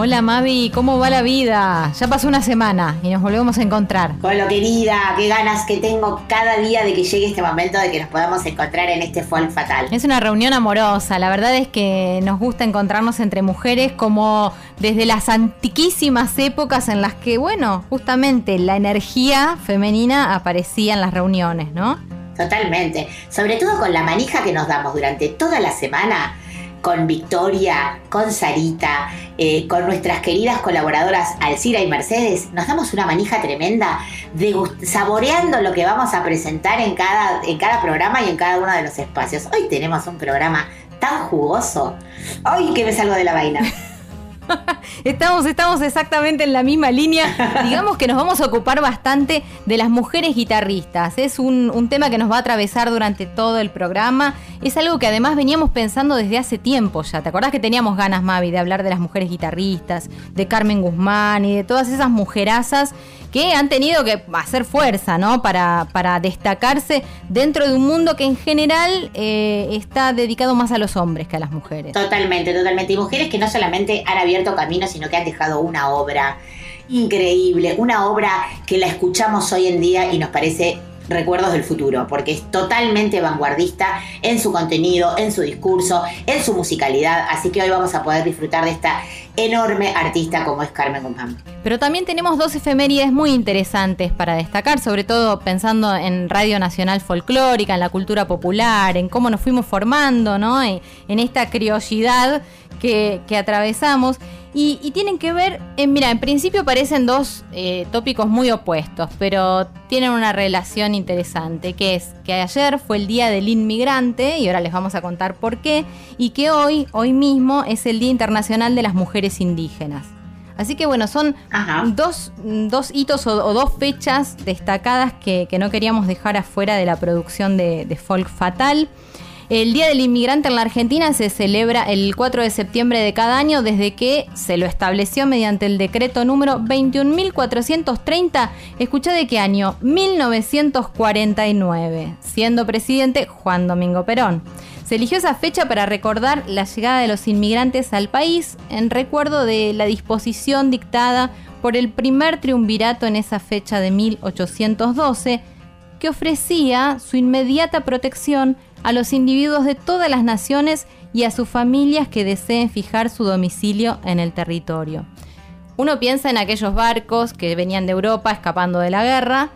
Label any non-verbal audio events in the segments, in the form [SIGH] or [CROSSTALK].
Hola Mavi, ¿cómo va la vida? Ya pasó una semana y nos volvemos a encontrar. Con lo querida, qué ganas que tengo cada día de que llegue este momento de que nos podamos encontrar en este folk fatal. Es una reunión amorosa, la verdad es que nos gusta encontrarnos entre mujeres como desde las antiquísimas épocas en las que, bueno, justamente la energía femenina aparecía en las reuniones, ¿no? Totalmente. Sobre todo con la manija que nos damos durante toda la semana con Victoria, con Sarita, eh, con nuestras queridas colaboradoras Alcira y Mercedes, nos damos una manija tremenda, saboreando lo que vamos a presentar en cada, en cada programa y en cada uno de los espacios. Hoy tenemos un programa tan jugoso. Hoy que me salgo de la vaina. [LAUGHS] Estamos, estamos exactamente en la misma línea. [LAUGHS] Digamos que nos vamos a ocupar bastante de las mujeres guitarristas. Es un, un tema que nos va a atravesar durante todo el programa. Es algo que además veníamos pensando desde hace tiempo ya. ¿Te acordás que teníamos ganas, Mavi, de hablar de las mujeres guitarristas, de Carmen Guzmán y de todas esas mujerazas que han tenido que hacer fuerza, ¿no? Para, para destacarse dentro de un mundo que en general eh, está dedicado más a los hombres que a las mujeres. Totalmente, totalmente. Y mujeres que no solamente han abierto caminos, sino que han dejado una obra increíble, una obra que la escuchamos hoy en día y nos parece recuerdos del futuro, porque es totalmente vanguardista en su contenido, en su discurso, en su musicalidad, así que hoy vamos a poder disfrutar de esta enorme artista como es Carmen Guzmán. Pero también tenemos dos efemérides muy interesantes para destacar, sobre todo pensando en Radio Nacional Folclórica, en la cultura popular, en cómo nos fuimos formando, ¿no? En, esta criollidad que, que atravesamos. Y, y tienen que ver, eh, mira, en principio parecen dos eh, tópicos muy opuestos, pero tienen una relación interesante, que es que ayer fue el Día del Inmigrante, y ahora les vamos a contar por qué, y que hoy, hoy mismo, es el Día Internacional de las Mujeres Indígenas. Así que bueno, son dos, dos hitos o, o dos fechas destacadas que, que no queríamos dejar afuera de la producción de, de Folk Fatal. El Día del Inmigrante en la Argentina se celebra el 4 de septiembre de cada año desde que se lo estableció mediante el decreto número 21.430. Escuché de qué año? 1949, siendo presidente Juan Domingo Perón. Se eligió esa fecha para recordar la llegada de los inmigrantes al país en recuerdo de la disposición dictada por el primer triunvirato en esa fecha de 1812 que ofrecía su inmediata protección a los individuos de todas las naciones y a sus familias que deseen fijar su domicilio en el territorio. Uno piensa en aquellos barcos que venían de Europa escapando de la guerra,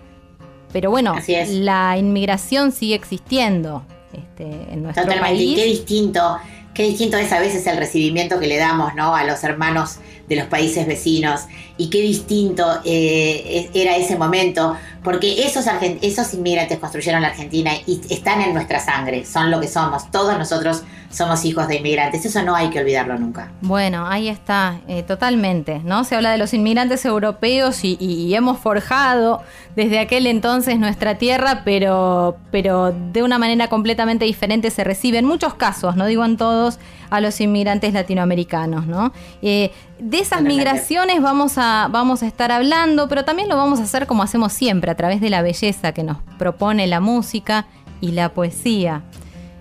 pero bueno, la inmigración sigue existiendo este, en nuestro Totalmente. Y qué país. distinto, qué distinto es a veces el recibimiento que le damos, ¿no? A los hermanos de los países vecinos. Y qué distinto eh, era ese momento, porque esos, esos inmigrantes construyeron la Argentina y están en nuestra sangre, son lo que somos. Todos nosotros somos hijos de inmigrantes. Eso no hay que olvidarlo nunca. Bueno, ahí está, eh, totalmente, ¿no? Se habla de los inmigrantes europeos y hemos forjado desde aquel entonces nuestra tierra, pero, pero de una manera completamente diferente se recibe en muchos casos, no digo en todos, a los inmigrantes latinoamericanos, ¿no? Eh, de esas migraciones vamos a, vamos a estar hablando, pero también lo vamos a hacer como hacemos siempre, a través de la belleza que nos propone la música y la poesía.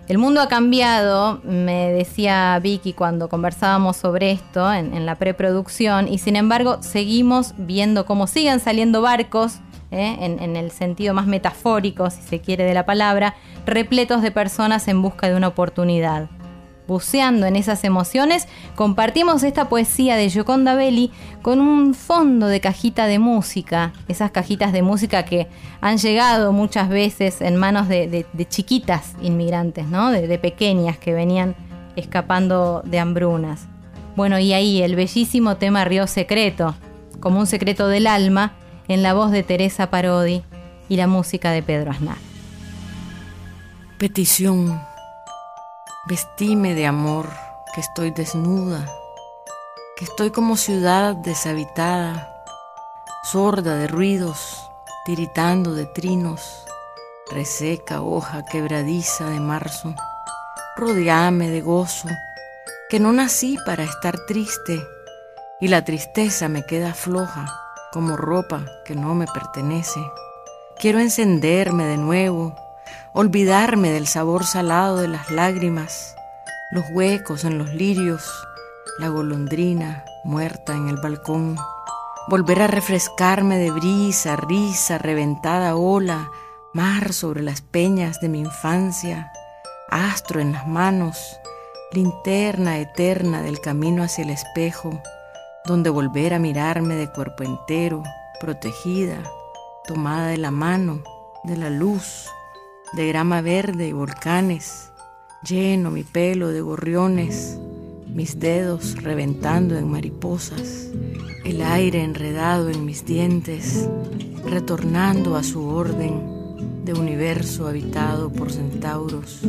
El mundo ha cambiado, me decía Vicky cuando conversábamos sobre esto en, en la preproducción, y sin embargo seguimos viendo cómo siguen saliendo barcos, ¿eh? en, en el sentido más metafórico, si se quiere, de la palabra, repletos de personas en busca de una oportunidad. Buceando en esas emociones, compartimos esta poesía de Gioconda Belli con un fondo de cajita de música, esas cajitas de música que han llegado muchas veces en manos de, chiquitas inmigrantes, ¿no? De, de pequeñas que venían escapando de hambrunas. Bueno, y ahí el bellísimo tema Río Secreto, como un secreto del alma, en la voz de Teresa Parodi y la música de Pedro Aznar. Petición, vestime de amor, que estoy desnuda, que estoy como ciudad deshabitada, sorda de ruidos, tiritando de trinos, reseca hoja quebradiza de marzo. Rodeame de gozo, que no nací para estar triste, y la tristeza me queda floja como ropa que no me pertenece. Quiero encenderme de nuevo, olvidarme del sabor salado de las lágrimas, los huecos en los lirios, la golondrina muerta en el balcón, volver a refrescarme de brisa, risa, reventada ola, mar sobre las peñas de mi infancia, astro en las manos, linterna eterna del camino hacia el espejo, donde volver a mirarme de cuerpo entero, protegida, tomada de la mano, de la luz, de grama verde y volcanes, lleno mi pelo de gorriones, mis dedos reventando en mariposas, el aire enredado en mis dientes, retornando a su orden de universo habitado por centauros.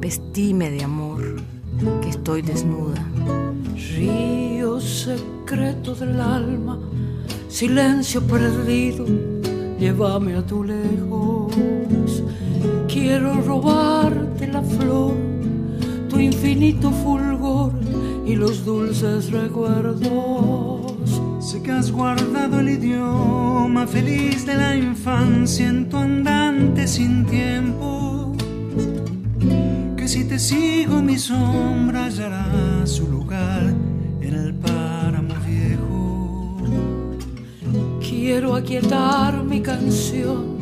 Vestime de amor, que estoy desnuda. Río secreto del alma, silencio perdido, llévame a tu lejos. Quiero robarte la flor, tu infinito fulgor y los dulces recuerdos. Sé que has guardado el idioma feliz de la infancia en tu andante sin tiempo. Que si te sigo mi sombra hallará su lugar en el páramo viejo. Quiero aquietar mi canción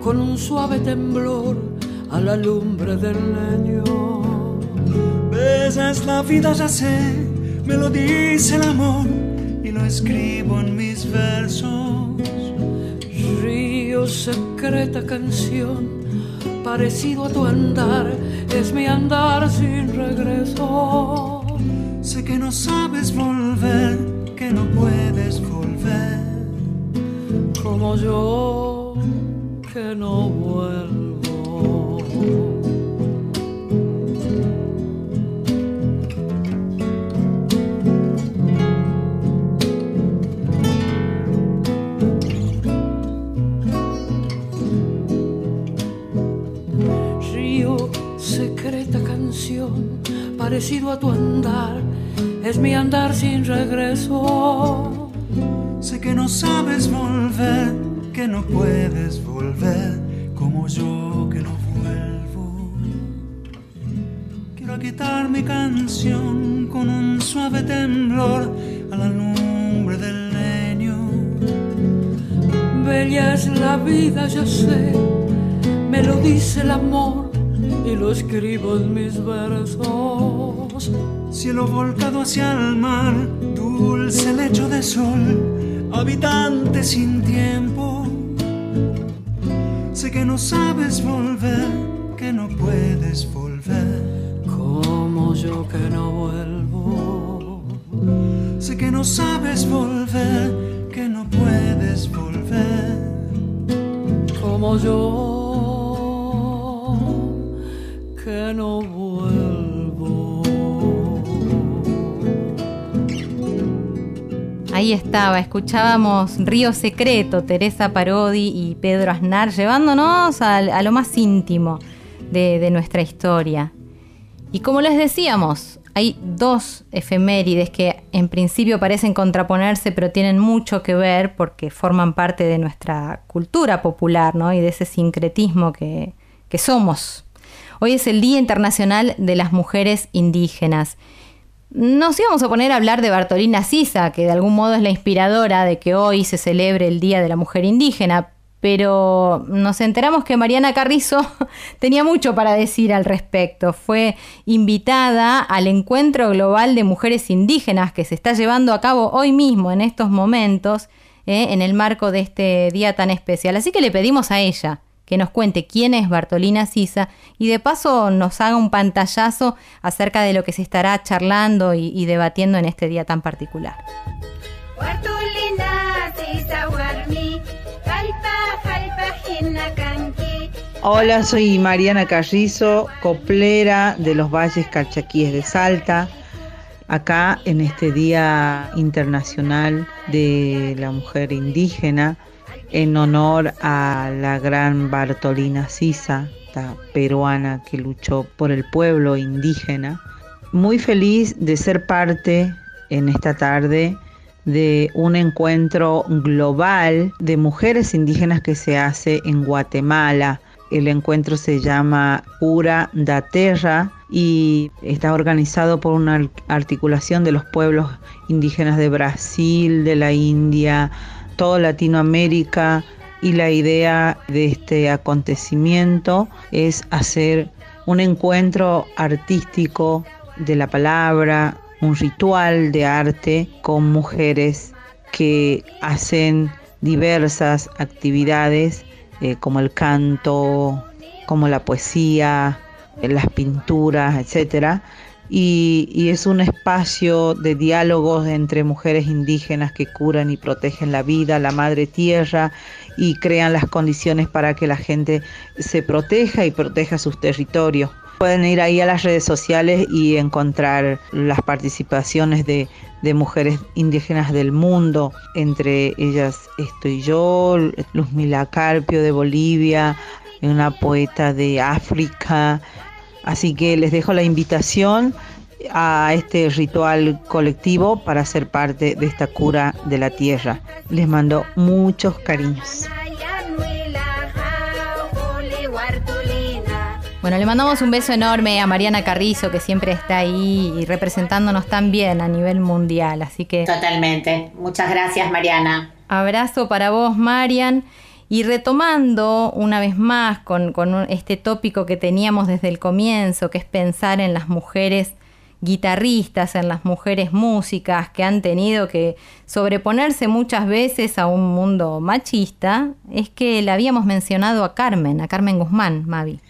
con un suave temblor a la lumbre del leño. Besas la vida, ya sé, me lo dice el amor y lo escribo en mis versos. Río, secreta canción, parecido a tu andar, es mi andar sin regreso. Sé que no sabes volver, que no puedes volver. Como yo, que no vuelvo. Río, secreta canción, parecido a tu andar, es mi andar sin regreso. Sé que no sabes volver, que no puedes volver, como yo que no vuelvo. Quitar mi canción con un suave temblor a la lumbre del leño. Bella es la vida, ya sé, me lo dice el amor y lo escribo en mis versos. Cielo volcado hacia el mar, dulce lecho de sol, habitante sin tiempo. Sé que no sabes volver, que no puedes volver. Yo que no vuelvo. Sé que no sabes volver, que no puedes volver. Como yo que no vuelvo. Ahí estaba, escuchábamos Río Secreto, Teresa Parodi y Pedro Aznar, llevándonos a, a lo más íntimo de, de nuestra historia. Y como les decíamos, hay dos efemérides que en principio parecen contraponerse, pero tienen mucho que ver porque forman parte de nuestra cultura popular ¿no? y de ese sincretismo que, que somos. Hoy es el Día Internacional de las Mujeres Indígenas. Nos íbamos a poner a hablar de Bartolina Sisa, que de algún modo es la inspiradora de que hoy se celebre el Día de la Mujer Indígena, pero nos enteramos que Mariana Carrizo [LAUGHS] tenía mucho para decir al respecto. Fue invitada al Encuentro Global de Mujeres Indígenas que se está llevando a cabo hoy mismo, en estos momentos, eh, en el marco de este día tan especial. Así que le pedimos a ella que nos cuente quién es Bartolina Sisa y de paso nos haga un pantallazo acerca de lo que se estará charlando y, debatiendo en este día tan particular. Bartolina Hola, soy Mariana Carrizo, coplera de los Valles Calchaquíes de Salta, acá en este Día Internacional de la Mujer Indígena, en honor a la gran Bartolina Sisa, esta peruana que luchó por el pueblo indígena. Muy feliz de ser parte en esta tarde de un encuentro global de mujeres indígenas que se hace en Guatemala. El encuentro se llama Cura da Terra y está organizado por una articulación de los pueblos indígenas de Brasil, de la India, toda Latinoamérica y la idea de este acontecimiento es hacer un encuentro artístico de la palabra, un ritual de arte con mujeres que hacen diversas actividades eh, como el canto, como la poesía, las pinturas, etcétera. Y, es un espacio de diálogos entre mujeres indígenas que curan y protegen la vida, la madre tierra y crean las condiciones para que la gente se proteja y proteja sus territorios. Pueden ir ahí a las redes sociales y encontrar las participaciones de, mujeres indígenas del mundo. Entre ellas estoy yo, Luzmila Carpio de Bolivia, una poeta de África. Así que les dejo la invitación a este ritual colectivo para ser parte de esta cura de la tierra. Les mando muchos cariños. Bueno, le mandamos un beso enorme a Mariana Carrizo, que siempre está ahí y representándonos tan bien a nivel mundial. Así que. Totalmente. Muchas gracias, Mariana. Abrazo para vos, Marian. Y retomando una vez más con, con este tópico que teníamos desde el comienzo, que es pensar en las mujeres guitarristas, en las mujeres músicas que han tenido que sobreponerse muchas veces a un mundo machista, es que la habíamos mencionado a Carmen, a Carmen Guzmán, Mavi.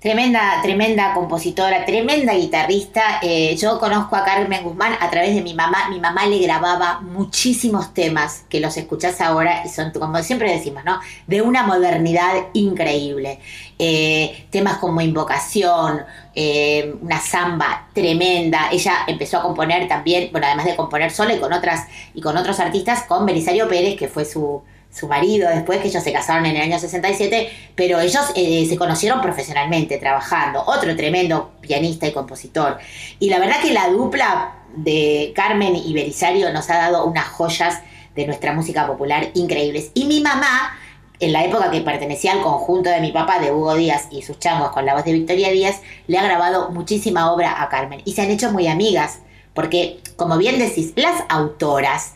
Tremenda, tremenda compositora, tremenda guitarrista. Eh, yo conozco a Carmen Guzmán a través de mi mamá. Mi mamá le grababa muchísimos temas que los escuchás ahora y son, como siempre decimos, ¿no? De una modernidad increíble. Eh, temas como Invocación, eh, una samba tremenda. Ella empezó a componer también, bueno, además de componer sola y con otras y con otros artistas, con Belisario Pérez, que fue su su marido después, que ellos se casaron en el año 67, pero ellos eh, se conocieron profesionalmente, trabajando. Otro tremendo pianista y compositor. Y la verdad que la dupla de Carmen y Belisario nos ha dado unas joyas de nuestra música popular increíbles. Y mi mamá, en la época que pertenecía al conjunto de mi papá, de Hugo Díaz y sus changos con la voz de Victoria Díaz, le ha grabado muchísima obra a Carmen. Y se han hecho muy amigas, porque, como bien decís, las autoras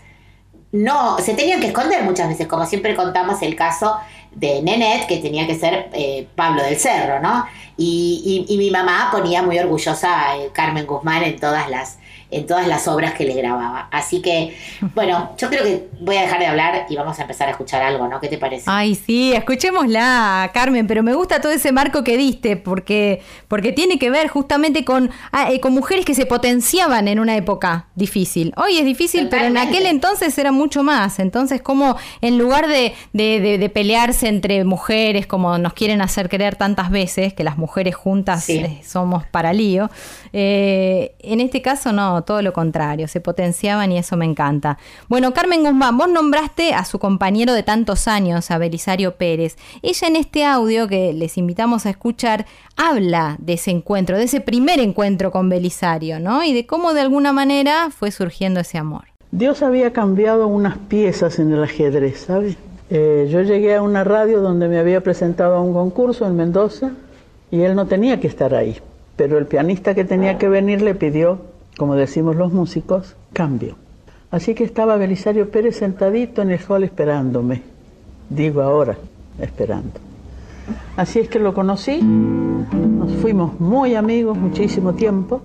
no, se tenían que esconder muchas veces, como siempre contamos el caso de Nenet, que tenía que ser eh, Pablo del Cerro, ¿no? Y, y, mi mamá ponía muy orgullosa a eh, Carmen Guzmán en todas las en todas las obras que le grababa. Así que, bueno, yo creo que voy a dejar de hablar y vamos a empezar a escuchar algo, ¿no? ¿Qué te parece? Ay, sí, escuchémosla, Carmen, pero me gusta todo ese marco que diste, porque, porque tiene que ver justamente con, ah, eh, con mujeres que se potenciaban en una época difícil. Hoy es difícil, pero en aquel entonces era mucho más. Entonces, como en lugar de, de, de, pelearse entre mujeres, como nos quieren hacer creer tantas veces, que las mujeres juntas eh, somos para lío, eh, en este caso no, todo lo contrario, se potenciaban y eso me encanta. Bueno, Carmen Guzmán, vos nombraste a su compañero de tantos años, a Belisario Pérez. Ella en este audio que les invitamos a escuchar habla de ese encuentro, de ese primer encuentro con Belisario, ¿no? Y de cómo de alguna manera fue surgiendo ese amor. Dios había cambiado unas piezas en el ajedrez, ¿sabes? Eh, yo llegué a una radio donde me había presentado a un concurso en Mendoza y él no tenía que estar ahí, pero el pianista que tenía que venir le pidió como decimos los músicos, cambio. Así que estaba Belisario Pérez sentadito en el hall esperándome, digo ahora, esperando. Así es que lo conocí, nos fuimos muy amigos muchísimo tiempo,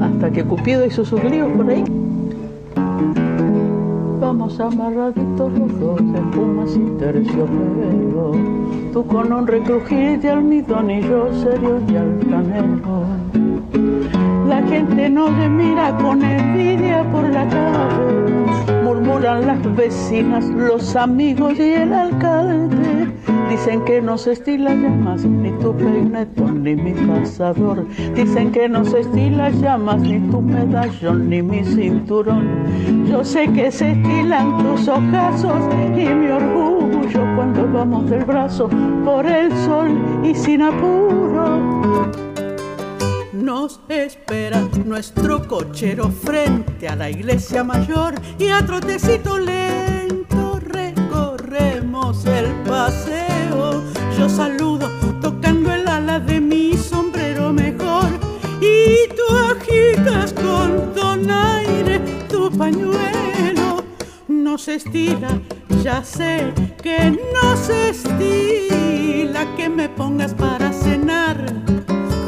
hasta que Cupido hizo sus líos por ahí. Vamos amarraditos los dos, espumas y terciopelo, tú con un recrujir de almidón y yo serios y altanero. La gente no se mira con envidia por la calle, murmuran las vecinas, los amigos y el alcalde. Dicen que no se estila llamas ni tu peinetón ni mi cazador. Dicen que no se estila llamas ni tu medallón ni mi cinturón. Yo sé que se estilan tus ojazos y mi orgullo cuando vamos del brazo por el sol y sin apuro. Nos espera nuestro cochero frente a la iglesia mayor y a trotecito lento recorremos el paseo. Yo saludo tocando el ala de mi sombrero mejor y tú agitas con donaire tu pañuelo. No se estila, ya sé que no se estila que me pongas para cenar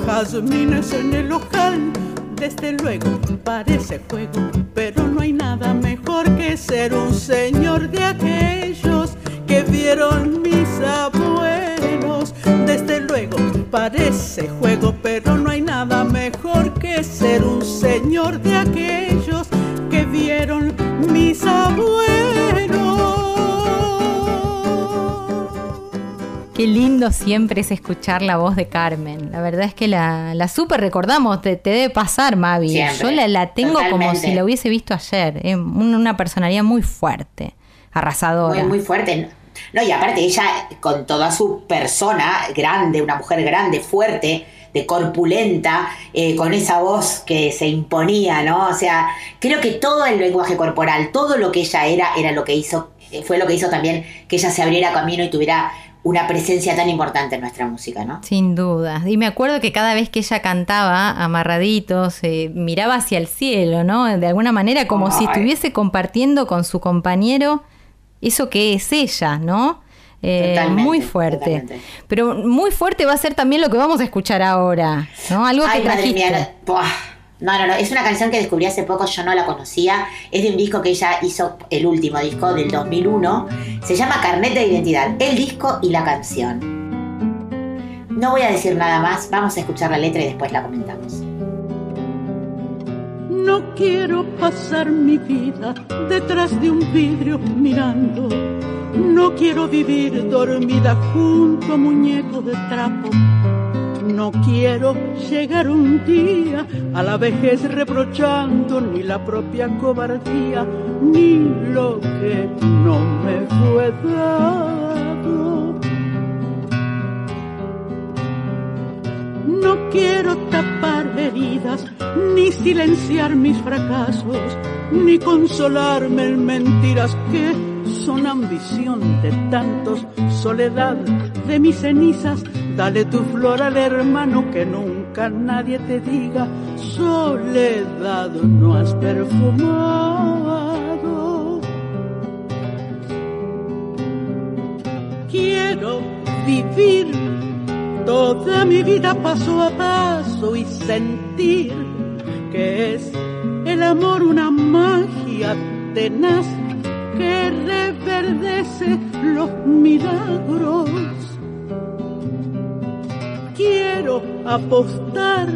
jazmines en el ojal. Desde luego parece juego, pero no hay nada mejor que ser un señor de aquellos que vieron mis abuelos. Desde luego parece juego, pero no hay nada mejor que ser un señor de aquellos que vieron mis abuelos. Qué lindo siempre es escuchar la voz de Carmen. La verdad es que la, la super recordamos, te, te debe pasar, Mavi. Siempre, Yo la, la tengo como si la hubiese visto ayer. Es una personalidad muy fuerte, arrasadora. Muy, muy fuerte. No, y aparte ella, con toda su persona grande, una mujer grande, fuerte, de corpulenta, eh, con esa voz que se imponía, ¿no? O sea, creo que todo el lenguaje corporal, todo lo que ella era, era lo que hizo, eh, fue lo que hizo también que ella se abriera camino y tuviera una presencia tan importante en nuestra música, ¿no? Sin duda. Y me acuerdo que cada vez que ella cantaba amarraditos, eh, miraba hacia el cielo, ¿no? De alguna manera como si estuviese compartiendo con su compañero eso que es ella, ¿no? Eh, Totalmente, muy fuerte. totalmente. Pero muy fuerte va a ser también lo que vamos a escuchar ahora, ¿no? Algo que Ay, madre trajiste. mía, no, no, no, es una canción que descubrí hace poco, yo no la conocía, es de un disco que ella hizo, el último disco del 2001, se llama Carnet de Identidad, el disco y la canción. No voy a decir nada más, vamos a escuchar la letra y después la comentamos. No quiero pasar mi vida detrás de un vidrio mirando. No quiero vivir dormida junto a muñecos de trapo. No quiero llegar un día a la vejez reprochando ni la propia cobardía ni lo que no me fue dado. No quiero tapar heridas, ni silenciar mis fracasos, ni consolarme en mentiras que son ambición de tantos, soledad de mis cenizas. Dale tu flor al hermano que nunca nadie te diga, soledad no has perfumado. Quiero vivir toda mi vida paso a paso y sentir que es el amor una magia tenaz que reverdece los milagros. Quiero apostar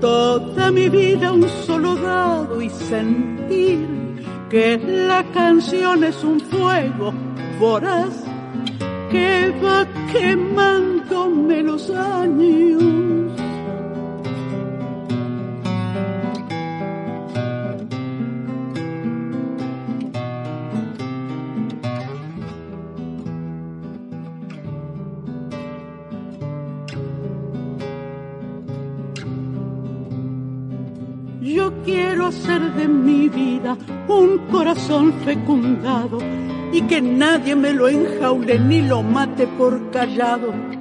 toda mi vida un solo dado y sentir que la canción es un fuego voraz que va quemándome los años. Yo quiero hacer de mi vida un corazón fecundado y que nadie me lo enjaule ni lo mate por callado.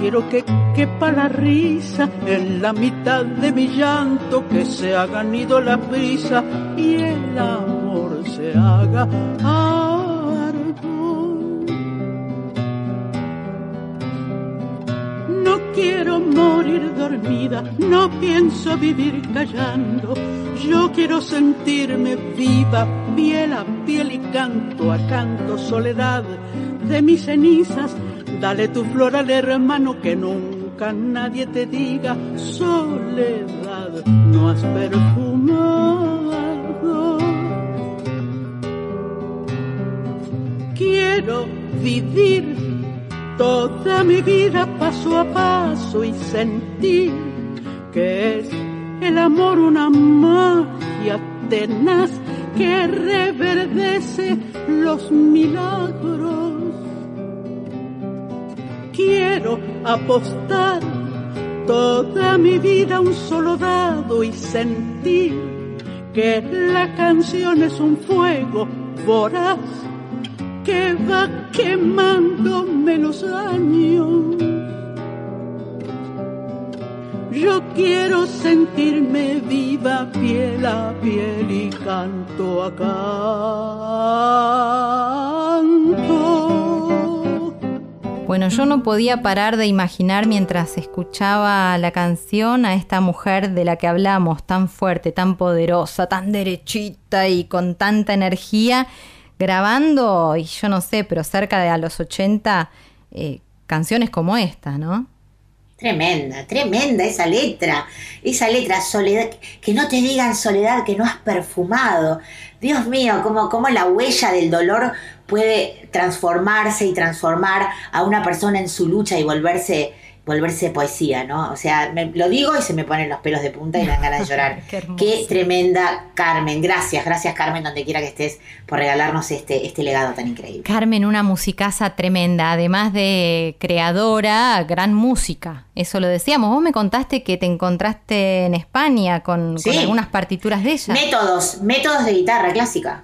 Quiero que quepa la risa en la mitad de mi llanto, que se haga nido la prisa y el amor se haga árbol. No quiero morir dormida, no pienso vivir callando. Yo quiero sentirme viva, piel a piel y canto a canto, soledad de mis cenizas. Dale tu flor al hermano que nunca nadie te diga, soledad no has perfumado. Quiero vivir toda mi vida paso a paso y sentí que es el amor una magia tenaz que reverdece los milagros. Quiero apostar toda mi vida un solo dado y sentir que la canción es un fuego voraz que va quemándome los años. Yo quiero sentirme viva piel a piel y canto a canto. Bueno, yo no podía parar de imaginar mientras escuchaba la canción a esta mujer de la que hablamos, tan fuerte, tan poderosa, tan derechita y con tanta energía, grabando, y yo no sé, pero cerca de a los 80, eh, canciones como esta, ¿no? Tremenda, tremenda esa letra. Esa letra, soledad, que no te digan soledad que no has perfumado. Dios mío, cómo, cómo la huella del dolor puede transformarse y transformar a una persona en su lucha y volverse, volverse poesía, ¿no? O sea, me- lo digo y se me ponen los pelos de punta y me dan ganas de llorar. [LAUGHS] Qué tremenda Carmen. Gracias, gracias Carmen, donde quiera que estés, por regalarnos este, este legado tan increíble. Carmen, una musicaza tremenda, además de creadora, gran música. Eso lo decíamos. Vos me contaste que te encontraste en España con, Sí. con algunas partituras de ella. Métodos, métodos de guitarra clásica.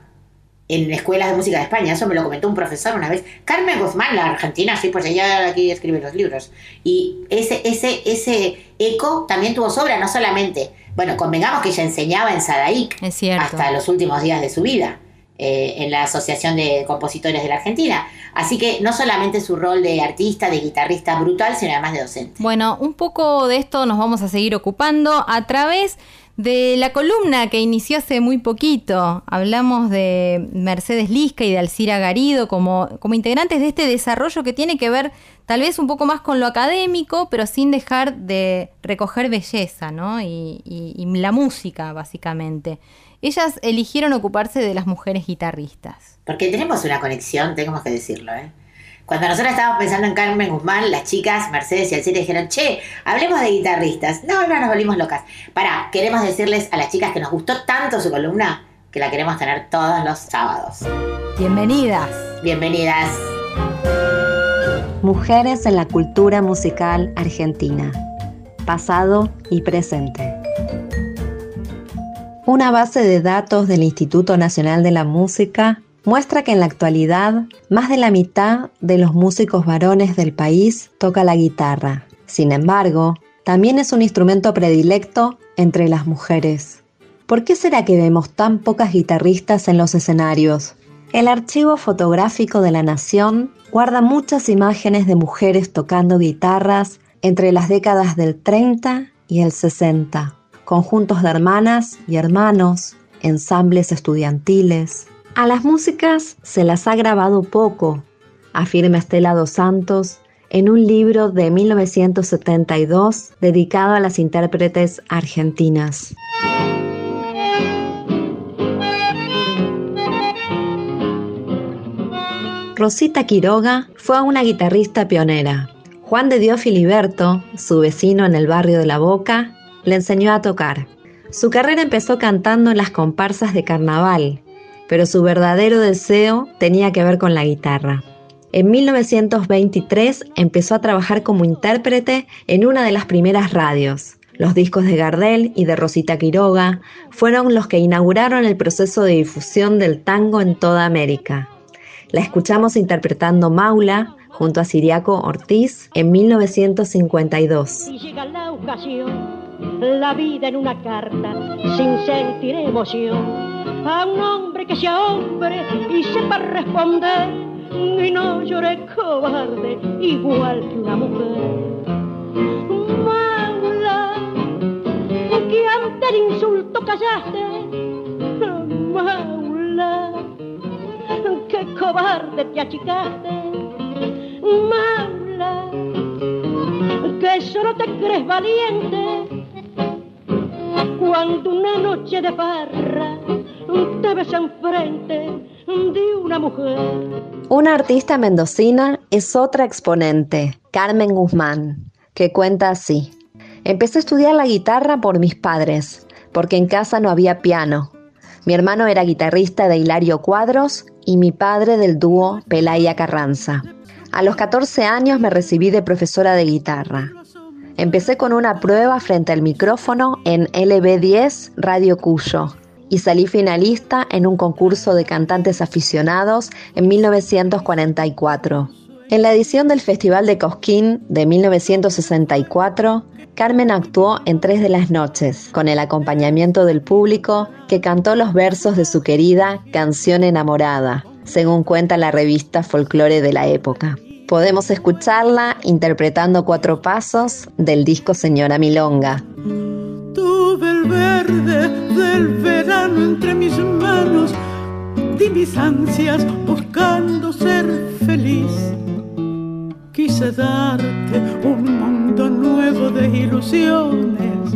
En escuelas de música de España, eso me lo comentó un profesor una vez. Carmen Guzmán, la argentina, sí, pues ella aquí escribe los libros. Y ese, ese, ese eco también tuvo sobra, no solamente. Bueno, convengamos que ella enseñaba en Sadaic hasta los últimos días de su vida. eh, en la Asociación de Compositores de la Argentina. Así que no solamente su rol de artista, de guitarrista brutal, sino además de docente. Bueno, un poco de esto nos vamos a seguir ocupando a través de la columna que inició hace muy poquito. Hablamos de Mercedes Lisca y de Alcira Garido como, como integrantes de este desarrollo que tiene que ver tal vez un poco más con lo académico, pero sin dejar de recoger belleza, ¿no? Y, y- y la música, básicamente. Ellas eligieron ocuparse de las mujeres guitarristas. Porque tenemos una conexión, tenemos que decirlo, ¿eh? Cuando nosotros estábamos pensando en Carmen Guzmán, las chicas, Mercedes y Alcira dijeron, che, hablemos de guitarristas. No, no, nos volvimos locas. Pará, queremos decirles a las chicas que nos gustó tanto su columna que la queremos tener todos los sábados. Bienvenidas. Bienvenidas. Mujeres en la cultura musical argentina. Pasado y presente. Una base de datos del Instituto Nacional de la Música muestra que en la actualidad más de la mitad de los músicos varones del país toca la guitarra. Sin embargo, también es un instrumento predilecto entre las mujeres. ¿Por qué será que vemos tan pocas guitarristas en los escenarios? El archivo fotográfico de la Nación guarda muchas imágenes de mujeres tocando guitarras entre las décadas del 30 y el 60, conjuntos de hermanas y hermanos, ensambles estudiantiles. A las músicas se las ha grabado poco, afirma Estela dos Santos en un libro de 1972 dedicado a las intérpretes argentinas. Rosita Quiroga fue una guitarrista pionera. Juan de Dios Filiberto, su vecino en el barrio de La Boca, le enseñó a tocar. Su carrera empezó cantando en las comparsas de carnaval, pero su verdadero deseo tenía que ver con la guitarra. En 1923 empezó a trabajar como intérprete en una de las primeras radios. Los discos de Gardel y de Rosita Quiroga fueron los que inauguraron el proceso de difusión del tango en toda América. La escuchamos interpretando Maula junto a Siriaco Ortiz en 1952. Si llega la ocasión, la vida en una carta, sin sentir emoción, a un hombre que sea hombre y sepa responder, y no llore cobarde, igual que una mujer. Maula, que ante el insulto callaste, Maula, que cobarde te achicaste, Maula, que solo te crees valiente. Cuando una noche de parra te una. Una artista mendocina es otra exponente, Carmen Guzmán, que cuenta así. Empecé a estudiar la guitarra por mis padres, porque en casa no había piano. Mi hermano era guitarrista de Hilario Cuadros y mi padre del dúo Pelaya Carranza. A los 14 años me recibí de profesora de guitarra. Empecé con una prueba frente al micrófono en LB10 Radio Cuyo y salí finalista en un concurso de cantantes aficionados en 1944. En la edición del Festival de Cosquín de 1964, Carmen actuó en Tres de las Noches, con el acompañamiento del público que cantó los versos de su querida Canción Enamorada, según cuenta la revista Folklore de la época. Podemos escucharla interpretando cuatro pasos del disco Señora Milonga. Tuve el verde del verano entre mis manos, di mis ansias buscando ser feliz. Quise darte un mundo nuevo de ilusiones,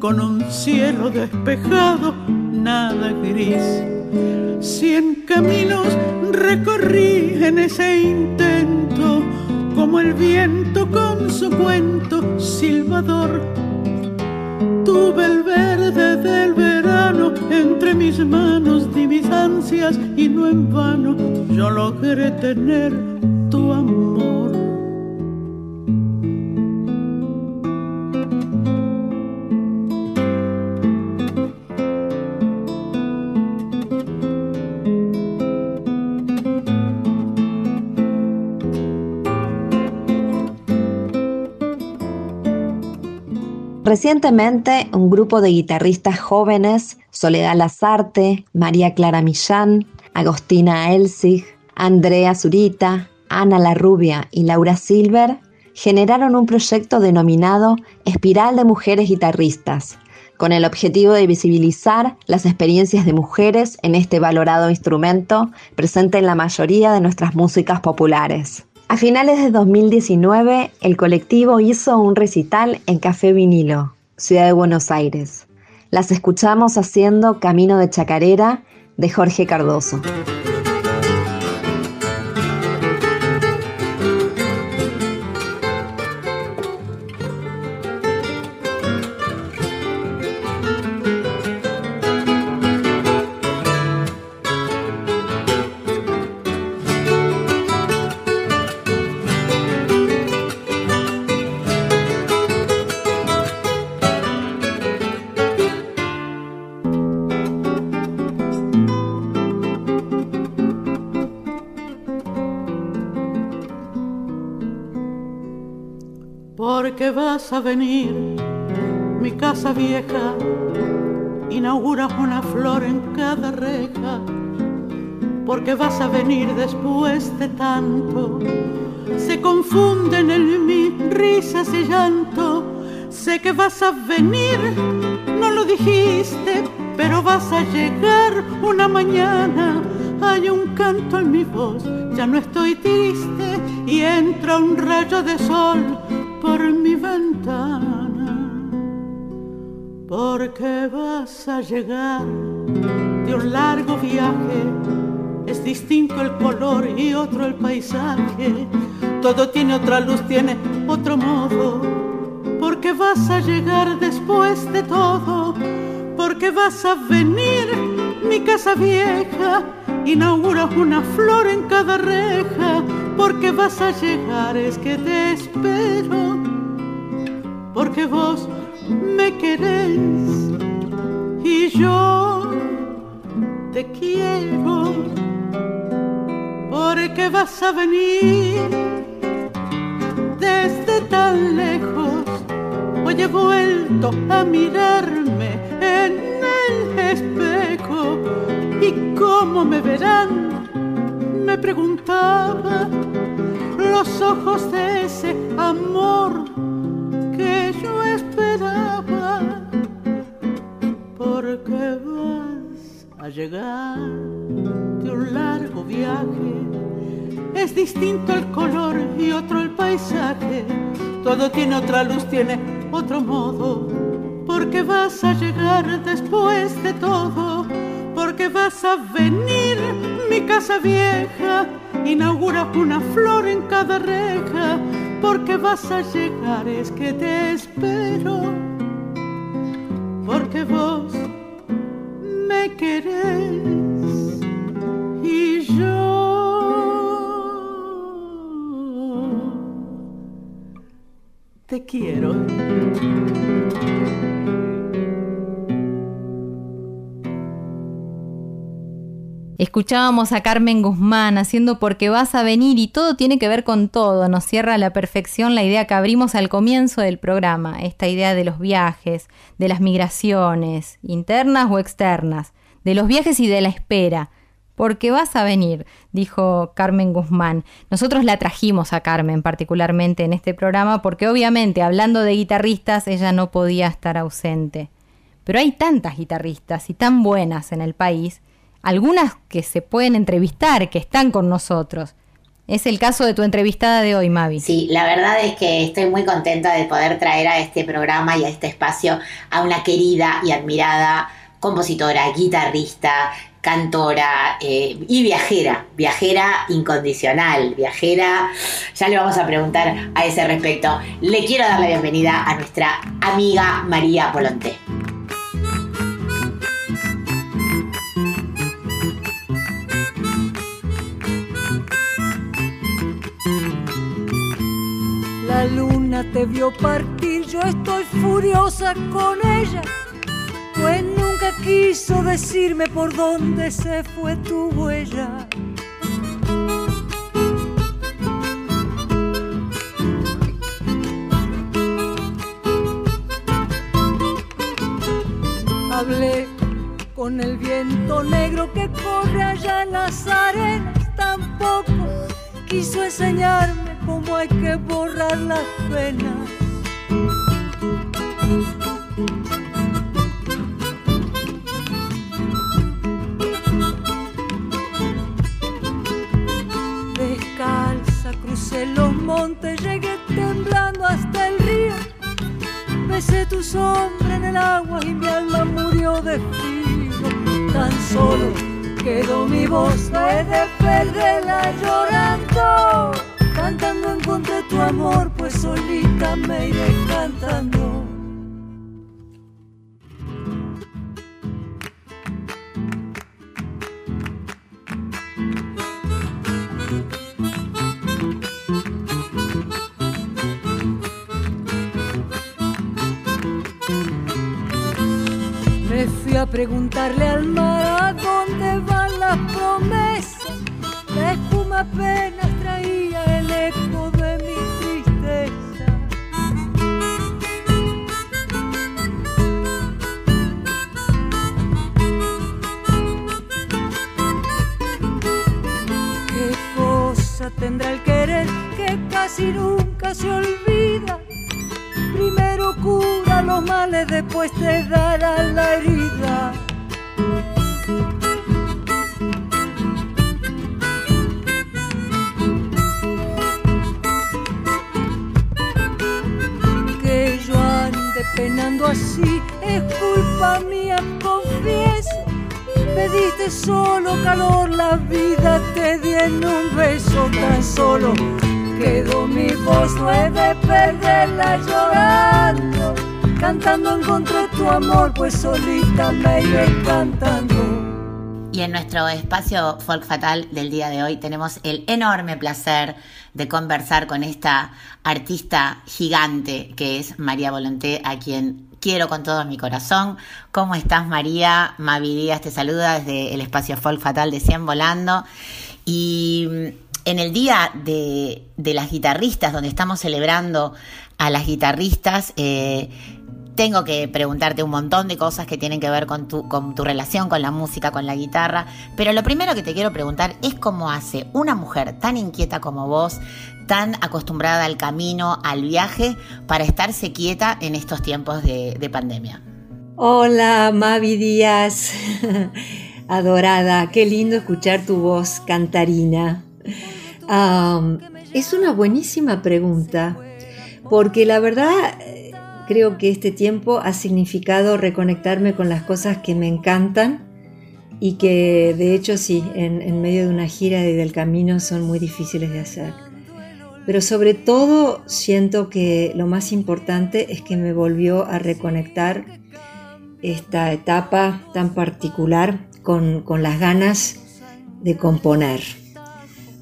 con un cielo despejado, nada gris. Cien caminos recorrí en ese intento, como el viento con su cuento silbador. Tuve el verde del verano entre mis manos, di mis ansias y no en vano yo logré tener tu amor. Recientemente, un grupo de guitarristas jóvenes, Soledad Lazarte, María Clara Millán, Agostina Elsig, Andrea Zurita, Ana La Rubia y Laura Silver, generaron un proyecto denominado Espiral de Mujeres Guitarristas, con el objetivo de visibilizar las experiencias de mujeres en este valorado instrumento presente en la mayoría de nuestras músicas populares. A finales de 2019, el colectivo hizo un recital en Café Vinilo, Ciudad de Buenos Aires. Las escuchamos haciendo Camino de Chacarera de Jorge Cardoso. Porque vas a venir, mi casa vieja, inauguras una flor en cada reja. Porque vas a venir después de tanto, se confunden en mí risas y llanto. Sé que vas a venir, no lo dijiste, pero vas a llegar una mañana. Hay un canto en mi voz, ya no estoy triste y entra un rayo de sol por mi ventana. Porque vas a llegar de un largo viaje, es distinto el color y otro el paisaje. Todo tiene otra luz, tiene otro modo. Porque vas a llegar después de todo, porque vas a venir mi casa vieja, inauguras una flor en cada reja, porque vas a llegar, es que te espero, porque vos me querés y yo te quiero, porque vas a venir desde tan lejos. Hoy he vuelto a mirarme en el espejo. Y cómo me verán, me preguntaba los ojos de ese amor que yo esperaba, porque vas a llegar de un largo viaje. Es distinto el color y otro el paisaje, todo tiene otra luz, tiene otro modo, porque vas a llegar después de todo porque vas a venir mi casa vieja, inauguras una flor en cada reja, porque vas a llegar, es que te espero, porque vos me querés y yo te quiero. Escuchábamos a Carmen Guzmán haciendo Porque vas a venir y todo tiene que ver con todo. Nos cierra a la perfección la idea que abrimos al comienzo del programa, esta idea de los viajes, de las migraciones, internas o externas, de los viajes y de la espera. Porque vas a venir, dijo Carmen Guzmán. Nosotros la trajimos a Carmen particularmente en este programa porque obviamente hablando de guitarristas ella no podía estar ausente. Pero hay tantas guitarristas y tan buenas en el país algunas que se pueden entrevistar, que están con nosotros. Es el caso de tu entrevistada de hoy, Mavi. Sí, la verdad es que estoy muy contenta de poder traer a este programa y a este espacio a una querida y admirada compositora, guitarrista, cantora eh, y viajera, viajera incondicional, viajera, ya le vamos a preguntar a ese respecto. Le quiero dar la bienvenida a nuestra amiga María Volonté. Te vio partir, yo estoy furiosa con ella, pues nunca quiso decirme por dónde se fue tu huella. Hablé con el viento negro que corre allá en las arenas, tampoco quiso enseñarme cómo hay que borrar las penas. Descalza crucé los montes, llegué temblando hasta el río. Besé tu sombra en el agua y mi alma murió de frío. Tan solo quedó mi voz, de perderla llorando. Cantando en contra de tu amor, pues solita me iré cantando. Me fui a preguntarle al mar a dónde van las promesas. La espuma apenas tendrá el querer que casi nunca se olvida? Primero cura los males, después te dará la herida. Que yo ande penando así es culpa mía, confieso. Me diste solo calor, la vida te di en un beso tan solo. Quedó mi voz, no he de perderla llorando, cantando en contra de tu amor, pues solita me iré cantando. Y en nuestro espacio Folk Fatal del día de hoy tenemos el enorme placer de conversar con esta artista gigante que es María Volonté, a quien quiero con todo mi corazón. ¿Cómo estás María? Mavi Díaz te saluda desde el espacio Folk Fatal de 100 Volando. Y en el día de, de las guitarristas, donde estamos celebrando a las guitarristas, eh, tengo que preguntarte un montón de cosas que tienen que ver con tu, con tu relación con la música, con la guitarra, pero lo primero que te quiero preguntar es cómo hace una mujer tan inquieta como vos, tan acostumbrada al camino, al viaje, para estarse quieta en estos tiempos de, de pandemia. Hola, Mavi Díaz, [LAUGHS] adorada, qué lindo escuchar tu voz cantarina. Es una buenísima pregunta, porque la verdad creo que este tiempo ha significado reconectarme con las cosas que me encantan y que de hecho sí, en, en medio de una gira y del camino son muy difíciles de hacer. Pero sobre todo siento que lo más importante es que me volvió a reconectar esta etapa tan particular con, con las ganas de componer.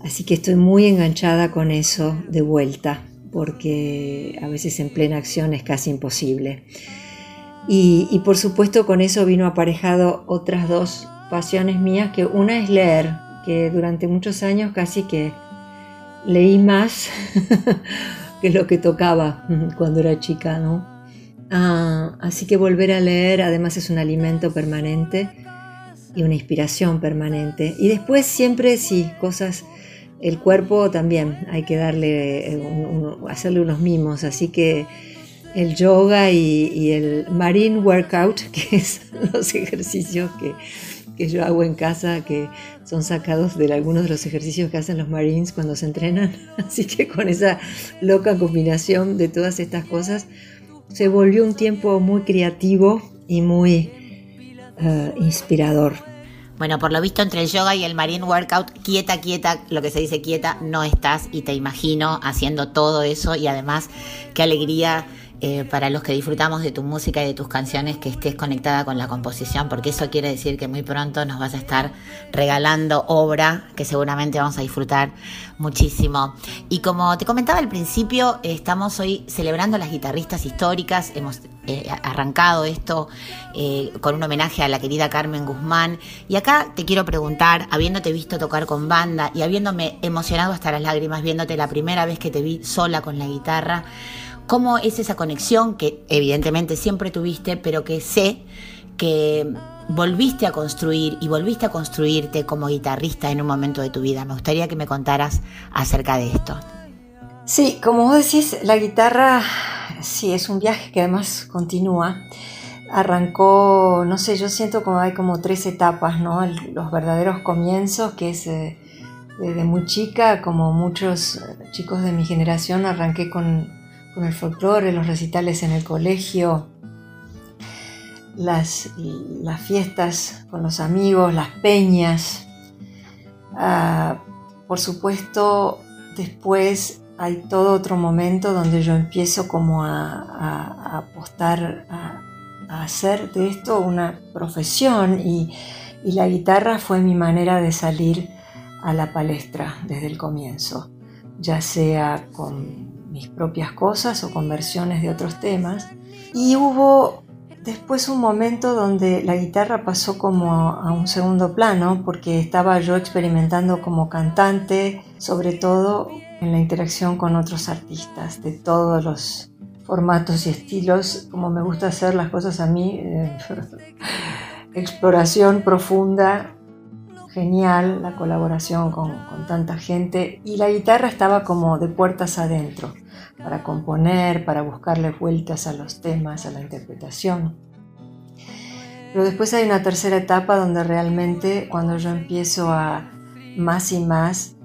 Así que estoy muy enganchada con eso de vuelta, porque a veces en plena acción es casi imposible. Y, y por supuesto con eso vino aparejado otras dos pasiones mías, que una es leer, que durante muchos años casi que leí más [LAUGHS] que lo que tocaba [LAUGHS] cuando era chica, ¿no? Ah, así que volver a leer además es un alimento permanente y una inspiración permanente. Y después siempre sí, cosas, el cuerpo también hay que darle, eh, hacerle unos mimos, así que el yoga y, y el marine workout, [LAUGHS] que es los ejercicios que, que yo hago en casa, que son sacados de algunos de los ejercicios que hacen los marines cuando se entrenan. [LAUGHS] Así que con esa loca combinación de todas estas cosas, se volvió un tiempo muy creativo y muy eh, inspirador. Bueno, por lo visto entre el yoga y el marine workout, quieta, quieta, lo que se dice quieta, no estás y te imagino haciendo todo eso y además qué alegría eh, para los que disfrutamos de tu música y de tus canciones que estés conectada con la composición, porque eso quiere decir que muy pronto nos vas a estar regalando obra que seguramente vamos a disfrutar muchísimo. Y como te comentaba al principio, estamos hoy celebrando las guitarristas históricas, hemos eh, arrancado esto eh, con un homenaje a la querida Carmen Guzmán. Y acá te quiero preguntar, habiéndote visto tocar con banda y habiéndome emocionado hasta las lágrimas viéndote la primera vez que te vi sola con la guitarra, ¿cómo es esa conexión que evidentemente siempre tuviste, pero que sé que volviste a construir y volviste a construirte como guitarrista en un momento de tu vida? Me gustaría que me contaras acerca de esto. Sí, como vos decís, la guitarra sí es un viaje que además continúa. Arrancó, no sé, yo siento como hay como tres etapas, ¿no? Los verdaderos comienzos, que es eh, desde muy chica, como muchos eh, chicos de mi generación, arranqué con, con el folclore, los recitales en el colegio, las, fiestas con los amigos, las peñas. Ah, por supuesto, después hay todo otro momento donde yo empiezo como a, apostar a, hacer de esto una profesión y la guitarra fue mi manera de salir a la palestra desde el comienzo, ya sea con mis propias cosas o con versiones de otros temas. Y hubo después un momento donde la guitarra pasó como a un segundo plano porque estaba yo experimentando como cantante, sobre todo en la interacción con otros artistas de todos los formatos y estilos, como me gusta hacer las cosas a mí, eh, [LAUGHS] exploración profunda, genial la colaboración con, con tanta gente y la guitarra estaba como de puertas adentro para componer, para buscarle vueltas a los temas, a la interpretación. Pero después hay una tercera etapa donde realmente cuando yo empiezo a más y más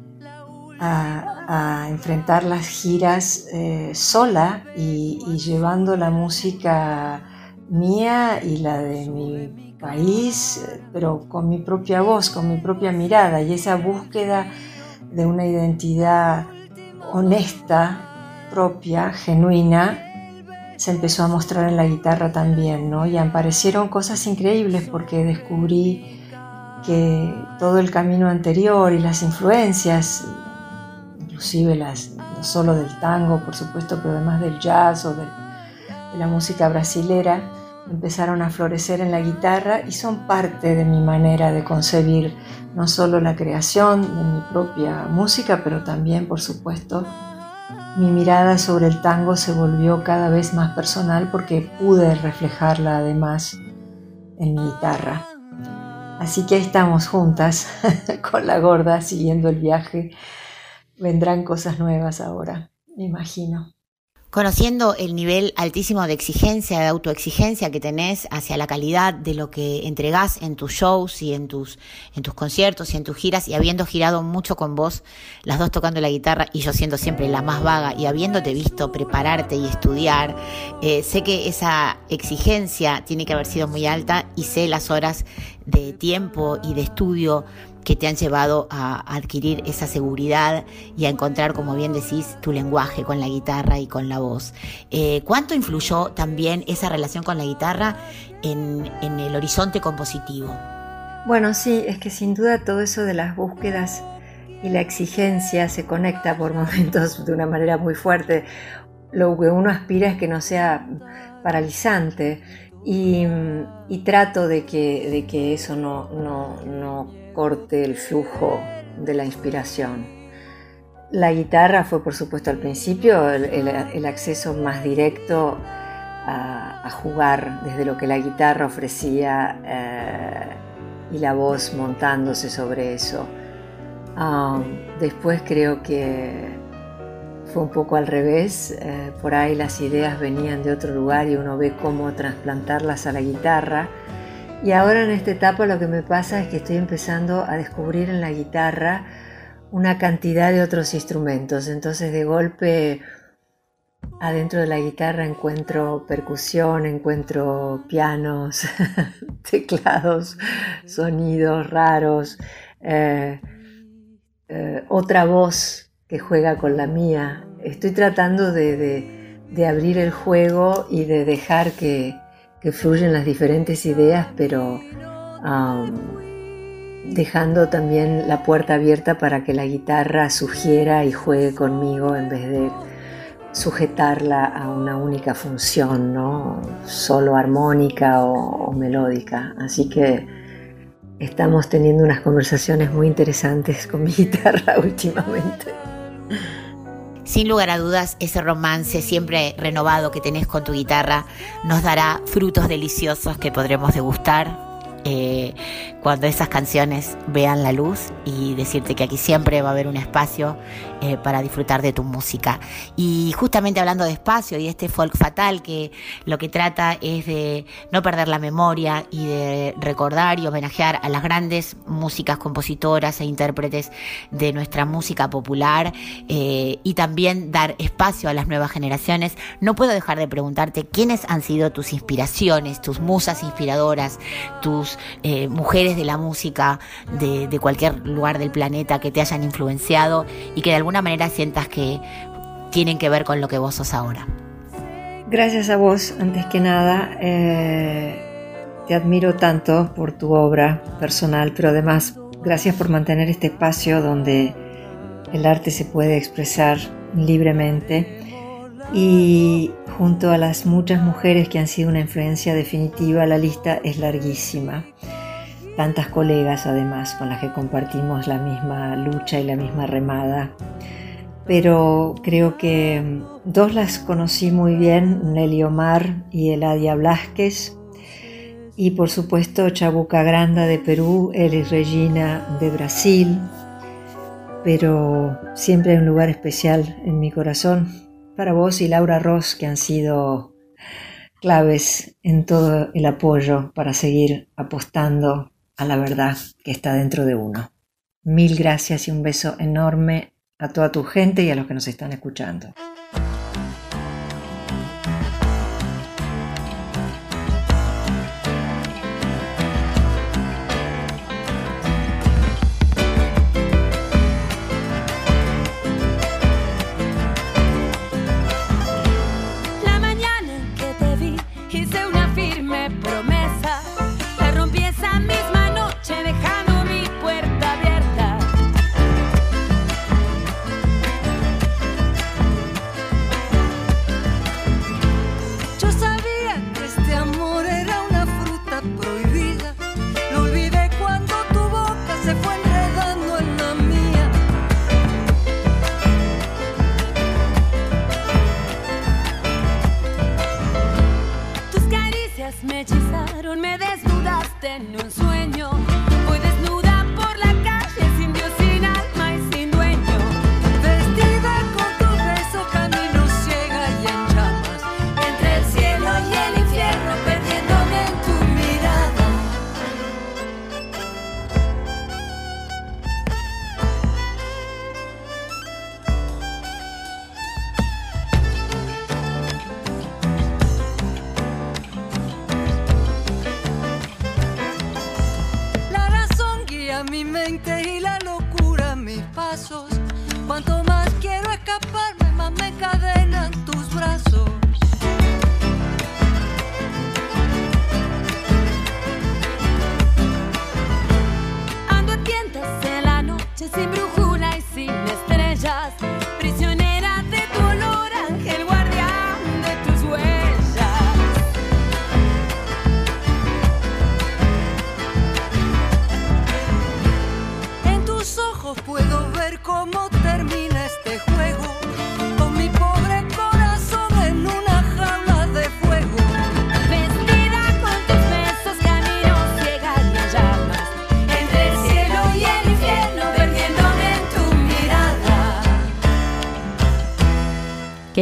a, enfrentar las giras eh, sola y, llevando la música mía y la de mi país, pero con mi propia voz, con mi propia mirada y esa búsqueda de una identidad honesta, propia, genuina, se empezó a mostrar en la guitarra también, ¿no? Y aparecieron cosas increíbles porque descubrí que todo el camino anterior y las influencias, inclusive las, no solo del tango, por supuesto, pero además del jazz o de la música brasilera, empezaron a florecer en la guitarra y son parte de mi manera de concebir no solo la creación de mi propia música, pero también, por supuesto, mi mirada sobre el tango se volvió cada vez más personal porque pude reflejarla además en mi guitarra. Así que estamos juntas [LAUGHS] con la gorda siguiendo el viaje. Vendrán cosas nuevas ahora, me imagino. Conociendo el nivel altísimo de exigencia, de autoexigencia que tenés hacia la calidad de lo que entregás en tus shows y en tus, en tus conciertos y en tus giras y habiendo girado mucho con vos, las dos tocando la guitarra y yo siendo siempre la más vaga y habiéndote visto prepararte y estudiar, eh, sé que esa exigencia tiene que haber sido muy alta y sé las horas de tiempo y de estudio que te han llevado a adquirir esa seguridad y a encontrar, como bien decís, tu lenguaje con la guitarra y con la voz. Eh, ¿Cuánto influyó también esa relación con la guitarra en, el horizonte compositivo? Bueno, sí, es que sin duda todo eso de las búsquedas y la exigencia se conecta por [LAUGHS] momentos de una manera muy fuerte. Lo que uno aspira es que no sea paralizante y, trato de que, de que eso no, no corte el flujo de la inspiración. La guitarra fue por supuesto al principio el, acceso más directo a, jugar desde lo que la guitarra ofrecía eh, y la voz montándose sobre eso. Ah, después creo que fue un poco al revés, eh, por ahí las ideas venían de otro lugar y uno ve cómo trasplantarlas a la guitarra. Y ahora en esta etapa lo que me pasa es que estoy empezando a descubrir en la guitarra una cantidad de otros instrumentos. Entonces de golpe adentro de la guitarra encuentro percusión, encuentro pianos, [LAUGHS] teclados, sonidos raros, eh, eh, otra voz que juega con la mía. Estoy tratando de, de- de abrir el juego y de dejar que, que fluyan las diferentes ideas, pero dejando también la puerta abierta para que la guitarra sugiera y juegue conmigo en vez de sujetarla a una única función, ¿no? Solo armónica o, o melódica. Así que estamos teniendo unas conversaciones muy interesantes con mi [LAUGHS] guitarra últimamente. Sin lugar a dudas, ese romance siempre renovado que tenés con tu guitarra nos dará frutos deliciosos que podremos degustar eh, cuando esas canciones vean la luz y decirte que aquí siempre va a haber un espacio eh, para disfrutar de tu música. Y justamente hablando de espacio y este folk fatal que lo que trata es de no perder la memoria y de recordar y homenajear a las grandes músicas compositoras e intérpretes de nuestra música popular eh, y también dar espacio a las nuevas generaciones, no puedo dejar de preguntarte quiénes han sido tus inspiraciones, tus musas inspiradoras, tus eh, mujeres de la música de, cualquier lugar del planeta que te hayan influenciado y que de alguna manera sientas que tienen que ver con lo que vos sos ahora. Gracias a vos, antes que nada. eh, te admiro tanto por tu obra personal, pero además gracias por mantener este espacio donde el arte se puede expresar libremente y junto a las muchas mujeres que han sido una influencia definitiva, la lista es larguísima. Tantas colegas además con las que compartimos la misma lucha y la misma remada. Pero creo que mm, dos las conocí muy bien, Nelly Omar y Eladia Blasquez. Y por supuesto Chabuca Granda de Perú, Elis Regina de Brasil. Pero siempre hay un lugar especial en mi corazón para vos y Laura Ross que han sido claves en todo el apoyo para seguir apostando a la verdad que está dentro de uno. Mil gracias y un beso enorme a toda tu gente y a los que nos están escuchando.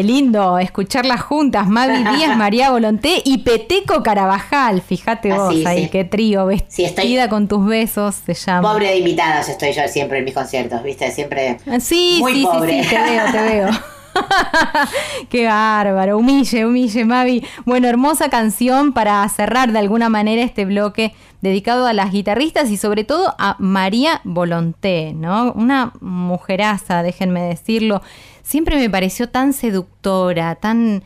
Lindo escucharlas juntas, Mavi Díaz, [LAUGHS] María Volonté y Peteco Carabajal. Fíjate vos Así, ahí, sí. qué trío, vestida con tus besos se llama. Pobre de invitados estoy yo siempre en mis conciertos, ¿viste? Siempre Sí, muy sí, sí, pobre. sí, te veo, te veo. [LAUGHS] Qué bárbaro, humille, humille, Mavi. Bueno, hermosa canción para cerrar de alguna manera este bloque dedicado a las guitarristas y sobre todo a María Volonté, ¿no? Una mujeraza, déjenme decirlo. Siempre me pareció tan seductora, tan,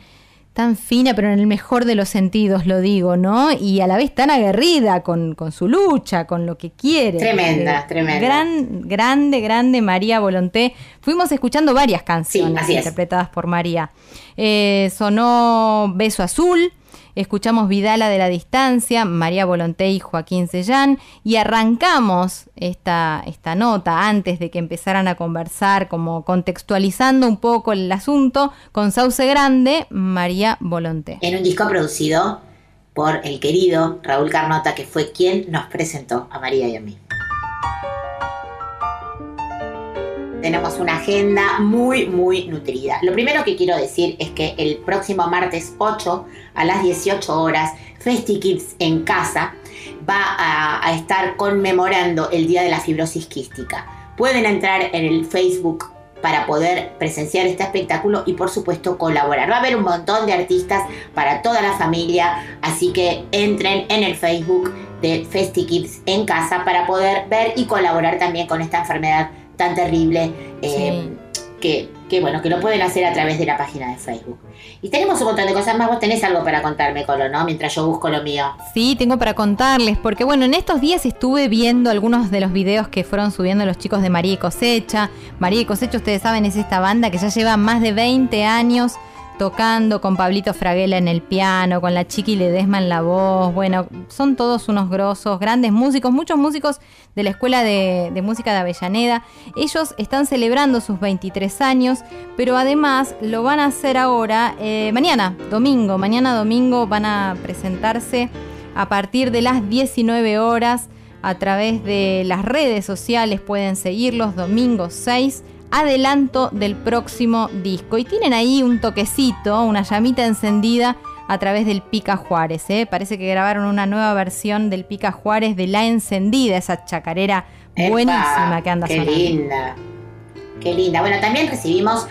tan fina, pero en el mejor de los sentidos lo digo, ¿no? Y a la vez tan aguerrida con, con su lucha, con lo que quiere. Tremenda, Eh, tremenda. Gran, grande, grande María Volonté. Fuimos escuchando varias canciones Sí, interpretadas por María. Eh, sonó Beso Azul. Escuchamos Vidala de la Distancia, María Volonté y Joaquín Sellán, y arrancamos esta, esta nota antes de que empezaran a conversar, como contextualizando un poco el asunto, con Sauce Grande, María Volonté. En un disco producido por el querido Raúl Carnota, que fue quien nos presentó a María y a mí. Tenemos una agenda muy, muy nutrida. Lo primero que quiero decir es que el próximo martes 8 a las 18 horas, FestiKids en casa va a, a estar conmemorando el Día de la Fibrosis Quística. Pueden entrar en el Facebook para poder presenciar este espectáculo y por supuesto colaborar. Va a haber un montón de artistas para toda la familia, así que entren en el Facebook de FestiKids en casa para poder ver y colaborar también con esta enfermedad tan terrible eh, que, que, bueno, que lo pueden hacer a través de la página de Facebook. Y tenemos un montón de cosas más. Vos tenés algo para contarme, Colo, ¿no? Mientras yo busco lo mío. Sí, tengo para contarles, porque bueno, en estos días estuve viendo algunos de los videos que fueron subiendo los chicos de María y Cosecha. María y Cosecha, ustedes saben, es esta banda que ya lleva más de 20 años tocando con Pablito Fraguela en el piano, con la Chiqui Ledesma en la voz. Bueno, son todos unos grosos, grandes músicos, muchos músicos de la Escuela de, Música de Avellaneda. Ellos están celebrando sus 23 años, pero además lo van a hacer ahora, eh, mañana, domingo. Mañana domingo van a presentarse a partir de las 19 horas a través de las redes sociales. Pueden seguirlos domingo 6 adelanto del próximo disco. Y tienen ahí un toquecito, una llamita encendida a través del Pica Juárez. ¿eh? Parece que grabaron una nueva versión del Pica Juárez de La Encendida, esa chacarera Epa, buenísima que anda Qué sonando. linda. Qué linda. Bueno, también recibimos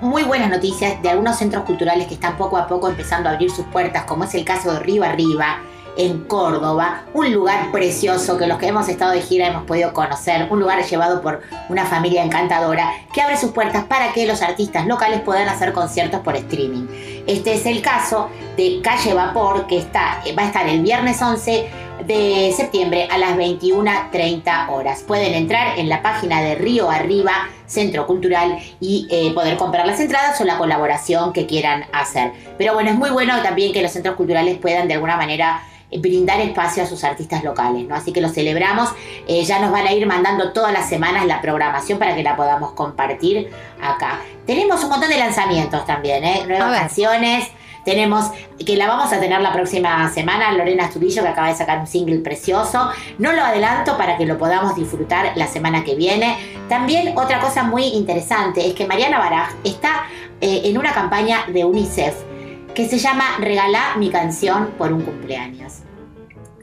muy buenas noticias de algunos centros culturales que están poco a poco empezando a abrir sus puertas, como es el caso de Río Arriba, en Córdoba, un lugar precioso que los que hemos estado de gira hemos podido conocer, un lugar llevado por una familia encantadora que abre sus puertas para que los artistas locales puedan hacer conciertos por streaming. Este es el caso de Calle Vapor, que está, va a estar el viernes 11 de septiembre a las 21.30 horas. Pueden entrar en la página de Río Arriba, Centro Cultural, y eh, poder comprar las entradas o la colaboración que quieran hacer. Pero bueno, es muy bueno también que los centros culturales puedan de alguna manera eh, brindar espacio a sus artistas locales, ¿no? Así que lo celebramos. Eh, ya nos van a ir mandando todas las semanas la programación para que la podamos compartir acá. Tenemos un montón de lanzamientos también, ¿eh? Nuevas canciones. Tenemos que la vamos a tener la próxima semana, Lorena Astudillo, que acaba de sacar un single precioso. No lo adelanto para que lo podamos disfrutar la semana que viene. También otra cosa muy interesante es que Mariana Baraj está eh, en una campaña de UNICEF que se llama Regalá mi canción por un cumpleaños.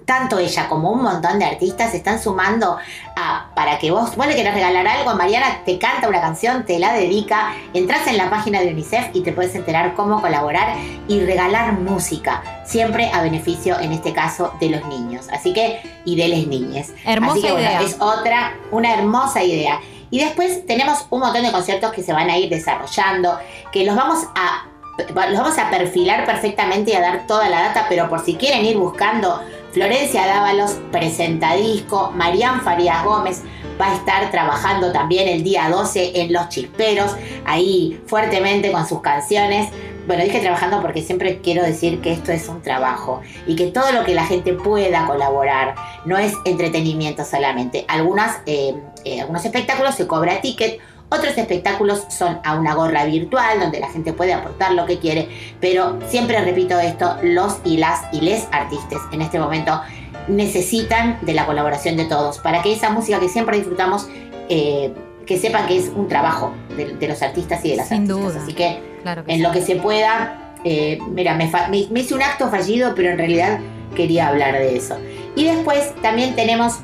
tanto ella como un montón de artistas se están sumando a, para que vos, vos le querés regalar algo, Mariana te canta una canción, te la dedica, entras en la página de UNICEF y te puedes enterar cómo colaborar y regalar música, siempre a beneficio, en este caso, de los niños. Así que, y de las niñas. Hermosa Así que bueno, idea. es otra, una hermosa idea. Y después tenemos un montón de conciertos que se van a ir desarrollando, que los vamos a los vamos a perfilar perfectamente y a dar toda la data, pero por si quieren ir buscando, Florencia Dávalos presenta disco, Marián Farías Gómez va a estar trabajando también el día 12 en Los Chisperos, ahí fuertemente con sus canciones. Bueno, dije trabajando porque siempre quiero decir que esto es un trabajo y que todo lo que la gente pueda colaborar no es entretenimiento solamente. Algunas, eh, eh, algunos espectáculos se cobra ticket, otros espectáculos son a una gorra virtual donde la gente puede aportar lo que quiere, pero siempre repito esto, los y las y les artistas en este momento necesitan de la colaboración de todos para que esa música que siempre disfrutamos, eh, que sepan que es un trabajo de, de los artistas y de las Sin artistas. duda. Así que Claro que en sí. lo que se pueda, eh, mira, me, fa- me- me hice un acto fallido, pero en realidad quería hablar de eso. Y después también tenemos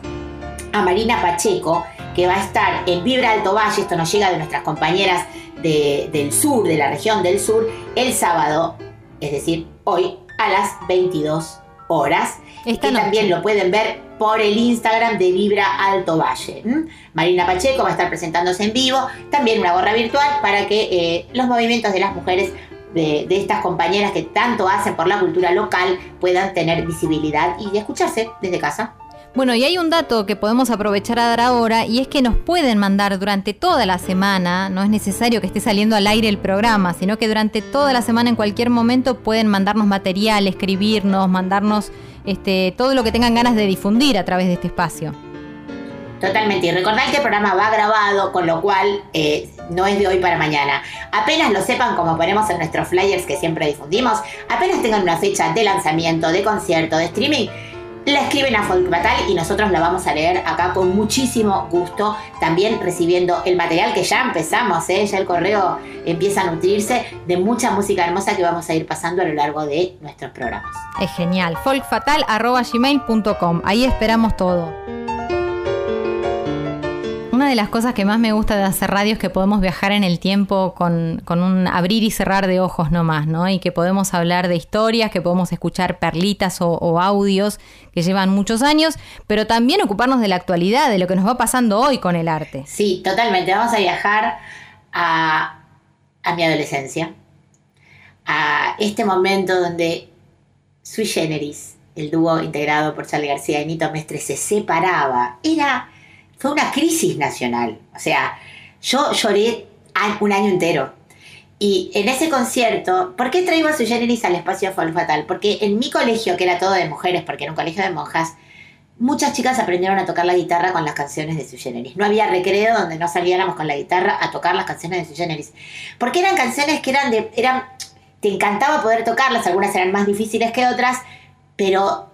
a Marina Pacheco, que va a estar en Vibra Alto Valle, esto nos llega de nuestras compañeras de- del sur, de la región del sur, el sábado, es decir, hoy a las 22 horas. Esta que noche. también lo pueden ver por el Instagram de Vibra Alto Valle. Marina Pacheco va a estar presentándose en vivo, también una gorra virtual para que eh, los movimientos de las mujeres de, de estas compañeras que tanto hacen por la cultura local puedan tener visibilidad y escucharse desde casa. Bueno, y hay un dato que podemos aprovechar a dar ahora y es que nos pueden mandar durante toda la semana, no es necesario que esté saliendo al aire el programa, sino que durante toda la semana en cualquier momento pueden mandarnos material, escribirnos, mandarnos este, todo lo que tengan ganas de difundir a través de este espacio. Totalmente. Y recordad que el programa va grabado, con lo cual eh, no es de hoy para mañana. Apenas lo sepan, como ponemos en nuestros flyers que siempre difundimos, apenas tengan una fecha de lanzamiento, de concierto, de streaming, la escriben a Folk Fatal y nosotros la vamos a leer acá con muchísimo gusto. También recibiendo el material que ya empezamos, ¿eh? ya el correo empieza a nutrirse de mucha música hermosa que vamos a ir pasando a lo largo de nuestros programas. Es genial. folkfatal.gmail.com. Ahí esperamos todo. De las cosas que más me gusta de hacer radio es que podemos viajar en el tiempo con, con un abrir y cerrar de ojos nomás, ¿no? Y que podemos hablar de historias, que podemos escuchar perlitas o, o audios que llevan muchos años, pero también ocuparnos de la actualidad, de lo que nos va pasando hoy con el arte. Sí, totalmente. Vamos a viajar a, a mi adolescencia, a este momento donde Sui Generis, el dúo integrado por Charlie García y Nito Mestre, se separaba. Era, fue una crisis nacional. O sea, yo lloré un año entero. Y en ese concierto, ¿por qué traigo a Sui Generis al espacio Folk Fatal? Porque en mi colegio, que era todo de mujeres, porque era un colegio de monjas, muchas chicas aprendieron a tocar la guitarra con las canciones de Sui Generis. No había recreo donde no saliéramos con la guitarra a tocar las canciones de Sui Generis. Porque eran canciones que eran de. Eran, te encantaba poder tocarlas, algunas eran más difíciles que otras, pero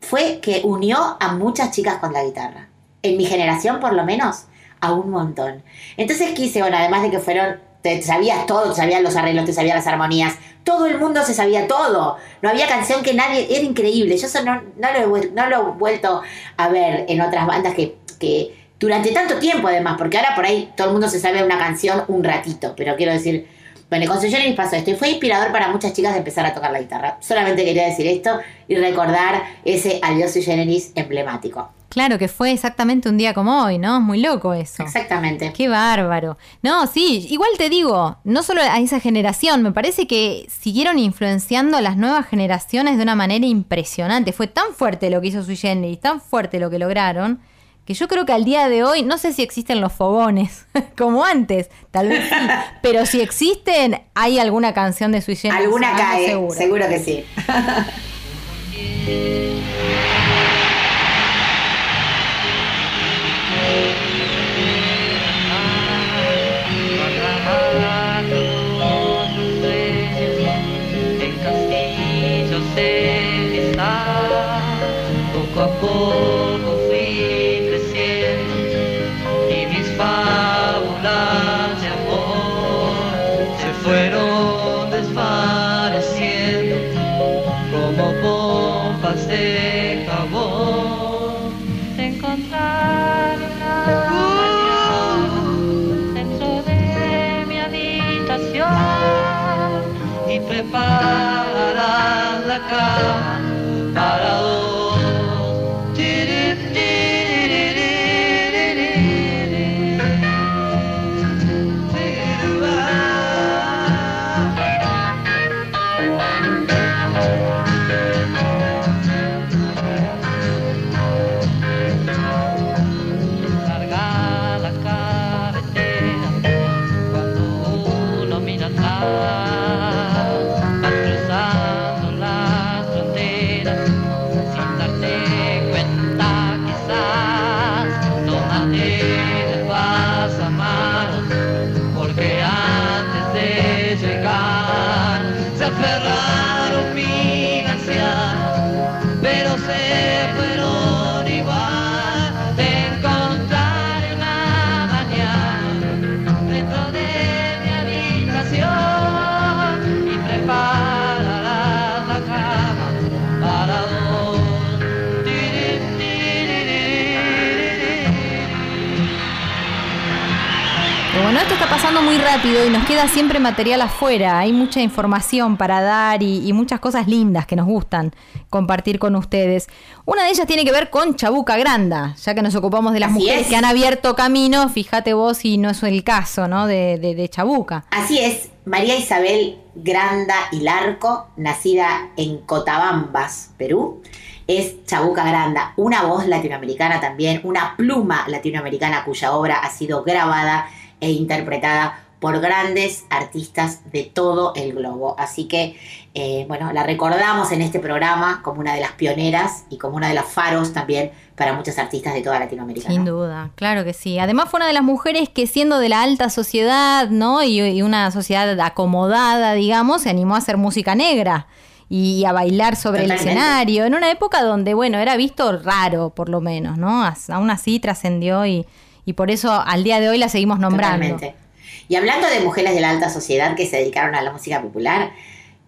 fue que unió a muchas chicas con la guitarra. En mi generación, por lo menos, a un montón. Entonces quise, bueno, además de que fueron. Te sabías todo, te sabías los arreglos, te sabías las armonías. Todo el mundo se sabía todo. No había canción que nadie. Era increíble. Yo eso no, lo, he, vuelto a ver en otras bandas que, que durante tanto tiempo, además, porque ahora por ahí todo el mundo se sabe una canción un ratito. Pero quiero decir, bueno, con Sui Generis pasó esto y fue inspirador para muchas chicas de empezar a tocar la guitarra. Solamente quería decir esto y recordar ese adiós Generis emblemático. Claro que fue exactamente un día como hoy, ¿no? Es muy loco eso. Exactamente. Qué bárbaro. No, sí, igual te digo, no solo a esa generación, me parece que siguieron influenciando a las nuevas generaciones de una manera impresionante. Fue tan fuerte lo que hizo Sui Generis, tan fuerte lo que lograron, que yo creo que al día de hoy, no sé si existen los fogones [LAUGHS] como antes, tal vez sí, [LAUGHS] pero si existen, hay alguna canción de Sui Generis. Alguna sonando cae, seguro. seguro que sí. [LAUGHS] poco bueno, esto está pasando muy rápido y nos queda siempre material afuera. Hay mucha información para dar y, y muchas cosas lindas que nos gustan compartir con ustedes. Una de ellas tiene que ver con Chabuca Granda, ya que nos ocupamos de las Así mujeres es. que han abierto camino. Fíjate vos si no es el caso, ¿no? De, de, de Chabuca. Así es, María Isabel Granda y Larco, nacida en Cotabambas, Perú, es Chabuca Granda, una voz latinoamericana también, una pluma latinoamericana cuya obra ha sido grabada e interpretada por grandes artistas de todo el globo. Así que, eh, bueno, la recordamos en este programa como una de las pioneras y como una de las faros también para muchos artistas de toda Latinoamérica. Sin duda, claro que sí. Además fue una de las mujeres que siendo de la alta sociedad, ¿no? Y, y una sociedad acomodada, digamos, se animó a hacer música negra y a bailar sobre el escenario, en una época donde, bueno, era visto raro, por lo menos, ¿no? Aún así trascendió y, y por eso al día de hoy la seguimos nombrando. Y hablando de mujeres de la alta sociedad que se dedicaron a la música popular,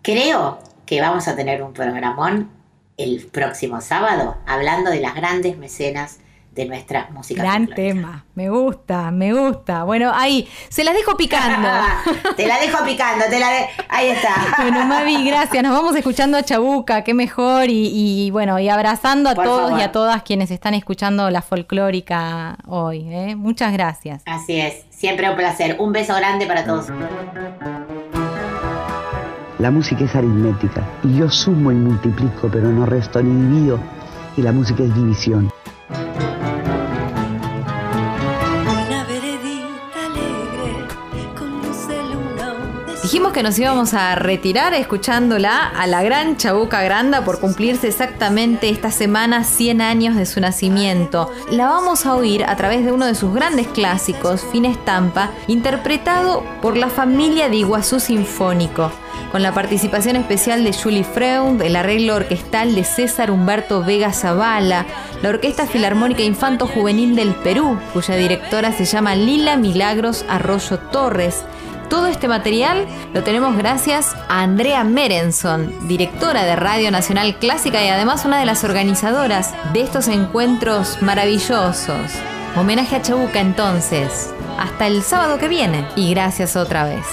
creo que vamos a tener un programón el próximo sábado hablando de las grandes mecenas de nuestra música Gran folclórica. tema, me gusta, me gusta. Bueno, ahí, se las dejo picando. [LAUGHS] te la dejo picando, te la de... ahí está. [LAUGHS] Bueno, Mavi, gracias. Nos vamos escuchando a Chabuca, qué mejor. Y, y, bueno, y abrazando a Por todos favor. y a todas quienes están escuchando la folclórica hoy. ¿eh? Muchas gracias. Así es, siempre un placer. Un beso grande para todos. La música es aritmética y yo sumo y multiplico, pero no resto ni divido. Y la música es división. Dijimos que nos íbamos a retirar escuchándola a la gran Chabuca Granda por cumplirse exactamente esta semana 100 años de su nacimiento. La vamos a oír a través de uno de sus grandes clásicos, Fin Estampa, interpretado por la familia de Iguazú Sinfónico, con la participación especial de Julie Freund, el arreglo orquestal de César Humberto Vega Zavala, la Orquesta Filarmónica Infanto Juvenil del Perú, cuya directora se llama Lila Milagros Arroyo Torres, todo este material lo tenemos gracias a Andrea Merenson, directora de Radio Nacional Clásica y además una de las organizadoras de estos encuentros maravillosos. Homenaje a Chabuca entonces. Hasta el sábado que viene y gracias otra vez.